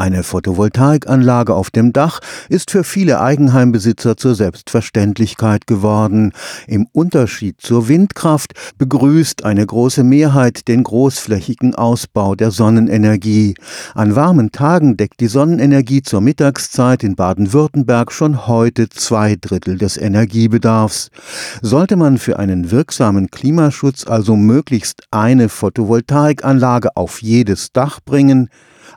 Eine Photovoltaikanlage auf dem Dach ist für viele Eigenheimbesitzer zur Selbstverständlichkeit geworden. Im Unterschied zur Windkraft begrüßt eine große Mehrheit den großflächigen Ausbau der Sonnenenergie. An warmen Tagen deckt die Sonnenenergie zur Mittagszeit in Baden-Württemberg schon heute zwei Drittel des Energiebedarfs. Sollte man für einen wirksamen Klimaschutz also möglichst eine Photovoltaikanlage auf jedes Dach bringen,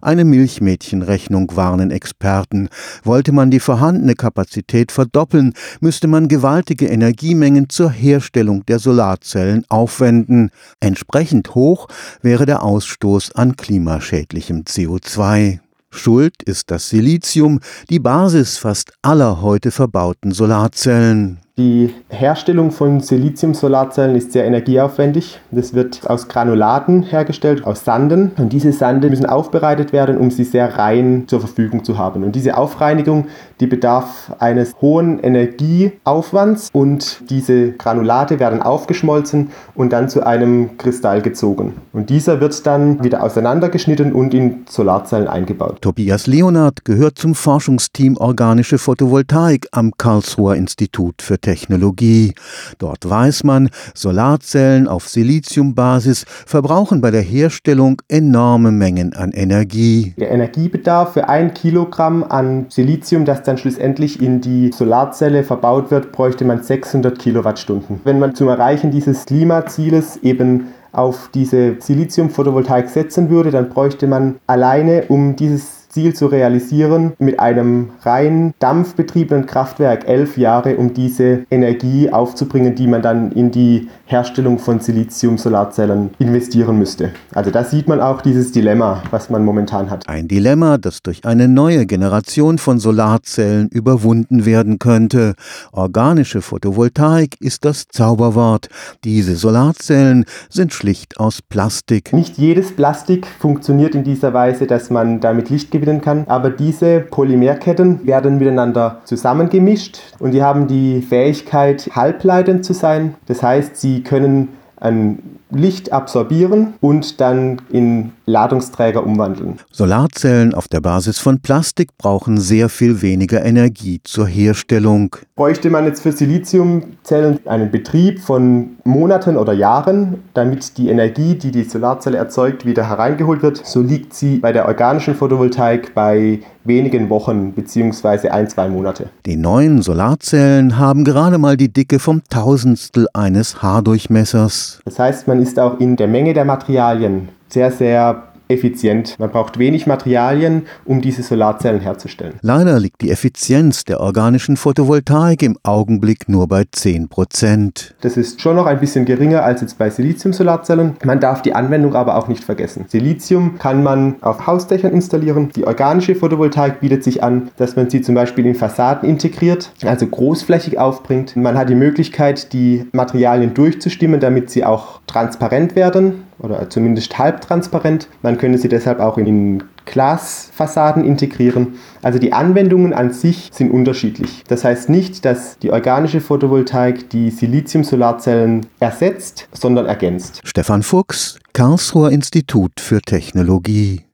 eine Milchmädchenrechnung warnen Experten. Wollte man die vorhandene Kapazität verdoppeln, müsste man gewaltige Energiemengen zur Herstellung der Solarzellen aufwenden. Entsprechend hoch wäre der Ausstoß an klimaschädlichem CO2. Schuld ist das Silizium, die Basis fast aller heute verbauten Solarzellen. Die Herstellung von Silizium-Solarzellen ist sehr energieaufwendig. Das wird aus Granulaten hergestellt, aus Sanden. Und diese Sande müssen aufbereitet werden, um sie sehr rein zur Verfügung zu haben. Und diese Aufreinigung, die bedarf eines hohen Energieaufwands. Und diese Granulate werden aufgeschmolzen und dann zu einem Kristall gezogen. Und dieser wird dann wieder auseinandergeschnitten und in Solarzellen eingebaut. Tobias Leonard gehört zum Forschungsteam Organische Photovoltaik am Karlsruher Institut für Technologie. Dort weiß man, Solarzellen auf Siliziumbasis verbrauchen bei der Herstellung enorme Mengen an Energie. Der Energiebedarf für ein Kilogramm an Silizium, das dann schlussendlich in die Solarzelle verbaut wird, bräuchte man 600 Kilowattstunden. Wenn man zum Erreichen dieses Klimazieles eben auf diese Silizium-Photovoltaik setzen würde, dann bräuchte man alleine, um dieses Ziel zu realisieren, mit einem rein dampfbetriebenen Kraftwerk elf Jahre, um diese Energie aufzubringen, die man dann in die Herstellung von Silizium-Solarzellen investieren müsste. Also da sieht man auch dieses Dilemma, was man momentan hat. Ein Dilemma, das durch eine neue Generation von Solarzellen überwunden werden könnte. Organische Photovoltaik ist das Zauberwort. Diese Solarzellen sind schlicht aus Plastik. Nicht jedes Plastik funktioniert in dieser Weise, dass man damit Licht gewinnt gewinnen kann. Aber diese Polymerketten werden miteinander zusammengemischt und die haben die Fähigkeit, halbleitend zu sein. Das heißt, sie können ein Licht absorbieren und dann in Ladungsträger umwandeln. Solarzellen auf der Basis von Plastik brauchen sehr viel weniger Energie zur Herstellung. Bräuchte man jetzt für Siliziumzellen einen Betrieb von Monaten oder Jahren, damit die Energie, die die Solarzelle erzeugt, wieder hereingeholt wird, so liegt sie bei der organischen Photovoltaik bei wenigen Wochen bzw. ein, zwei Monate. Die neuen Solarzellen haben gerade mal die Dicke vom Tausendstel eines Haardurchmessers. Das heißt, man ist auch in der Menge der Materialien sehr, sehr effizient. Man braucht wenig Materialien, um diese Solarzellen herzustellen. Leider liegt die Effizienz der organischen Photovoltaik im Augenblick nur bei 10 Prozent. Das ist schon noch ein bisschen geringer als jetzt bei Silizium-Solarzellen. Man darf die Anwendung aber auch nicht vergessen. Silizium kann man auf Hausdächern installieren. Die organische Photovoltaik bietet sich an, dass man sie zum Beispiel in Fassaden integriert, also großflächig aufbringt. Man hat die Möglichkeit, die Materialien durchzustimmen, damit sie auch transparent werden oder zumindest halbtransparent. Man könnte sie deshalb auch in Glasfassaden integrieren. Also die Anwendungen an sich sind unterschiedlich. Das heißt nicht, dass die organische Photovoltaik die Silizium-Solarzellen ersetzt, sondern ergänzt. Stefan Fuchs, Karlsruher Institut für Technologie.